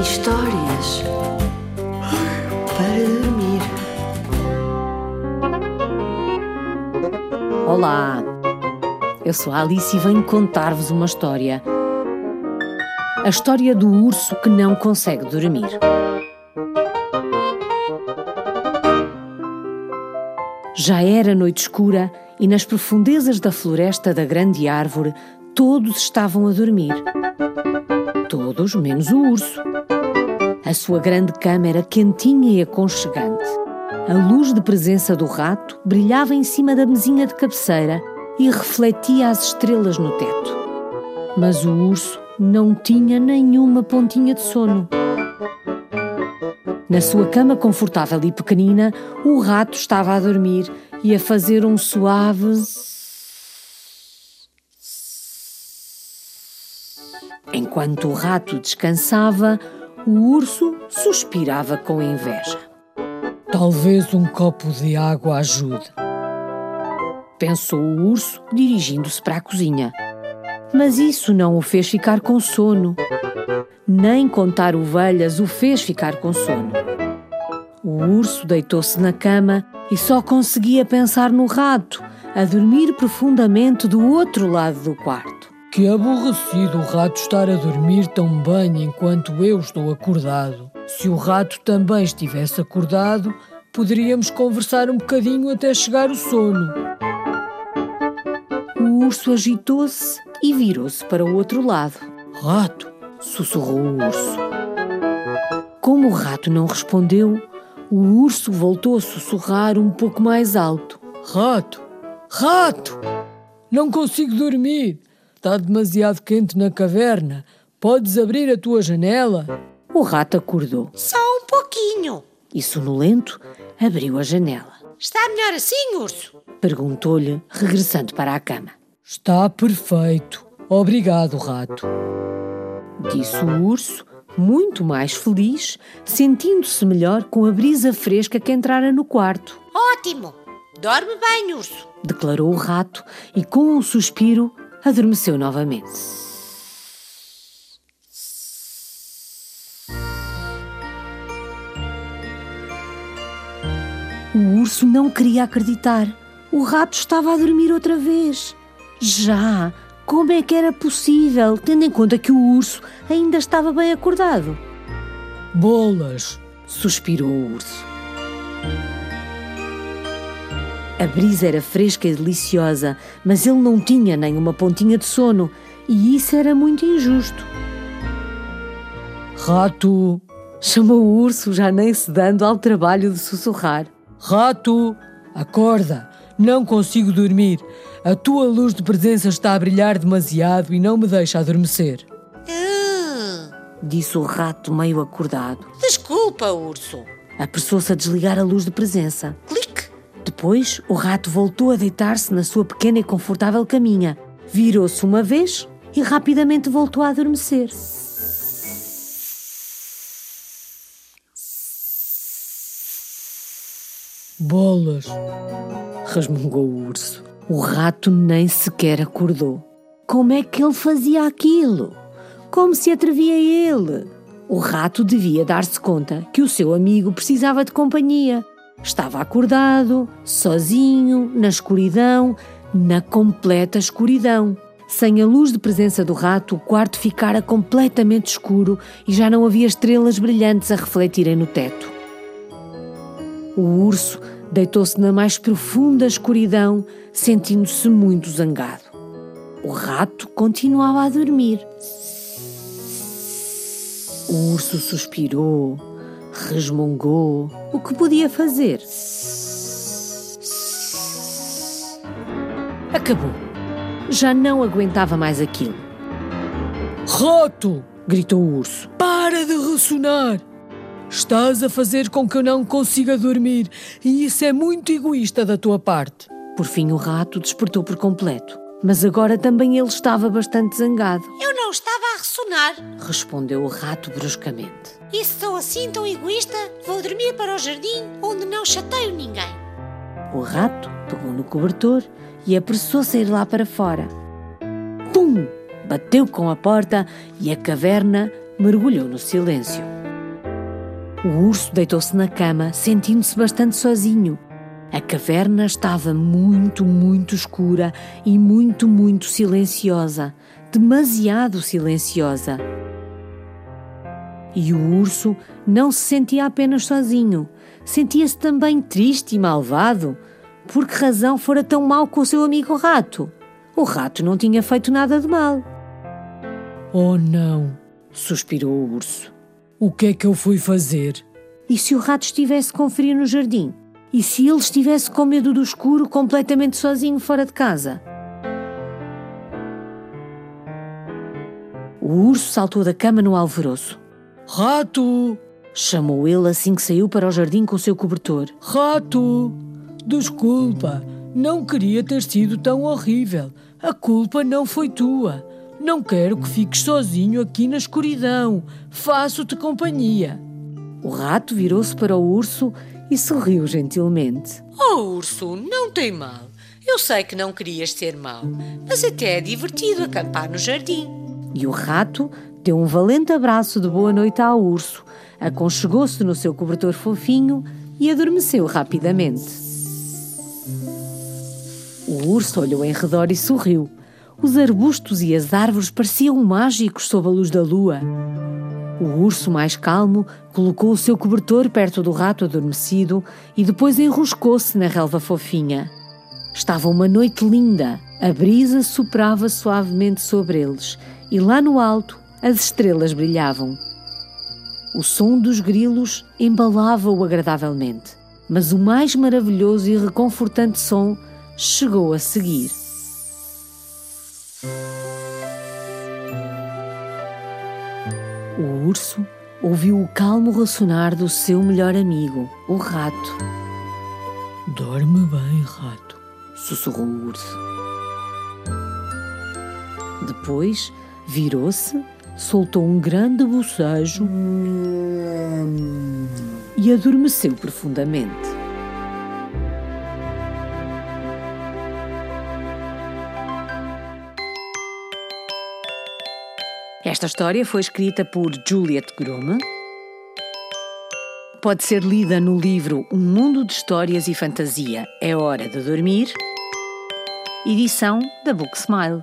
Histórias para dormir. Olá, eu sou a Alice e venho contar-vos uma história. A história do urso que não consegue dormir. Já era noite escura e nas profundezas da floresta da grande árvore todos estavam a dormir. Todos menos o urso. A sua grande cama era quentinha e aconchegante. A luz de presença do rato brilhava em cima da mesinha de cabeceira e refletia as estrelas no teto. Mas o urso não tinha nenhuma pontinha de sono. Na sua cama confortável e pequenina, o rato estava a dormir e a fazer um suave. Enquanto o rato descansava, o urso suspirava com inveja. Talvez um copo de água ajude. Pensou o urso, dirigindo-se para a cozinha. Mas isso não o fez ficar com sono. Nem contar ovelhas o fez ficar com sono. O urso deitou-se na cama e só conseguia pensar no rato, a dormir profundamente do outro lado do quarto. Que aborrecido o rato estar a dormir tão bem enquanto eu estou acordado. Se o rato também estivesse acordado, poderíamos conversar um bocadinho até chegar o sono. O urso agitou-se e virou-se para o outro lado. Rato, sussurrou o urso. Como o rato não respondeu, o urso voltou a sussurrar um pouco mais alto. Rato, rato, não consigo dormir. Está demasiado quente na caverna. Podes abrir a tua janela? O rato acordou. Só um pouquinho. E sonolento abriu a janela. Está melhor assim, urso? Perguntou-lhe, regressando para a cama. Está perfeito. Obrigado, rato. Disse o urso, muito mais feliz, sentindo-se melhor com a brisa fresca que entrara no quarto. Ótimo! Dorme bem, urso. Declarou o rato e, com um suspiro, adormeceu novamente. O urso não queria acreditar. O rato estava a dormir outra vez. Já! Como é que era possível, tendo em conta que o urso ainda estava bem acordado? Bolas! suspirou o urso. A brisa era fresca e deliciosa, mas ele não tinha nem uma pontinha de sono, e isso era muito injusto. Rato! chamou o urso, já nem se dando ao trabalho de sussurrar. Rato! Acorda! Não consigo dormir. A tua luz de presença está a brilhar demasiado e não me deixa adormecer. Hum, Disse o rato meio acordado. desculpa, urso. Apressou-se a desligar a luz de presença. Depois, o rato voltou a deitar-se na sua pequena e confortável caminha. Virou-se uma vez e rapidamente voltou a adormecer. Bolas! resmungou o urso. O rato nem sequer acordou. Como é que ele fazia aquilo? Como se atrevia ele? O rato devia dar-se conta que o seu amigo precisava de companhia. Estava acordado, sozinho, na escuridão, na completa escuridão. Sem a luz de presença do rato, o quarto ficara completamente escuro e já não havia estrelas brilhantes a refletirem no teto. O urso deitou-se na mais profunda escuridão, sentindo-se muito zangado. O rato continuava a dormir. O urso suspirou, resmungou. O que podia fazer? Acabou. Já não aguentava mais aquilo. Rato! Gritou o urso. Para de ressonar! Estás a fazer com que eu não consiga dormir e isso é muito egoísta da tua parte. Por fim, o rato despertou por completo. Mas agora também ele estava bastante zangado. Eu não estava a ressonar. Respondeu o rato bruscamente. E se sou assim tão egoísta, vou dormir para o jardim onde não chateio ninguém. O rato pegou no cobertor e apressou-se a ir lá para fora. Pum! bateu com a porta e a caverna mergulhou no silêncio. O urso deitou-se na cama, sentindo-se bastante sozinho. A caverna estava muito, muito escura e muito, muito silenciosa demasiado silenciosa. E o urso não se sentia apenas sozinho, sentia-se também triste e malvado. Por que razão fora tão mal com o seu amigo rato? O rato não tinha feito nada de mal. Oh, não! suspirou o urso. O que é que eu fui fazer? E se o rato estivesse com frio no jardim? E se ele estivesse com medo do escuro, completamente sozinho fora de casa? O urso saltou da cama no alvoroço. Rato! chamou ele assim que saiu para o jardim com o seu cobertor. Rato! Desculpa, não queria ter sido tão horrível. A culpa não foi tua. Não quero que fiques sozinho aqui na escuridão. Faço-te companhia. O rato virou-se para o urso e sorriu gentilmente. Oh, urso, não tem mal. Eu sei que não querias ser mau, mas até é divertido acampar no jardim. E o rato deu um valente abraço de boa noite ao urso, aconchegou-se no seu cobertor fofinho e adormeceu rapidamente. O urso olhou em redor e sorriu. Os arbustos e as árvores pareciam mágicos sob a luz da lua. O urso, mais calmo, colocou o seu cobertor perto do rato adormecido e depois enroscou-se na relva fofinha. Estava uma noite linda, a brisa soprava suavemente sobre eles e lá no alto as estrelas brilhavam. O som dos grilos embalava-o agradavelmente, mas o mais maravilhoso e reconfortante som chegou a seguir. Urso ouviu o calmo ressonar do seu melhor amigo, o rato. Dorme bem, rato, sussurrou o urso. Depois Virou-se, soltou um grande bocejo e adormeceu profundamente. Esta história foi escrita por Juliet Grumme. Pode ser lida no livro Um Mundo de Histórias e Fantasia É Hora de Dormir, edição da Book Smile.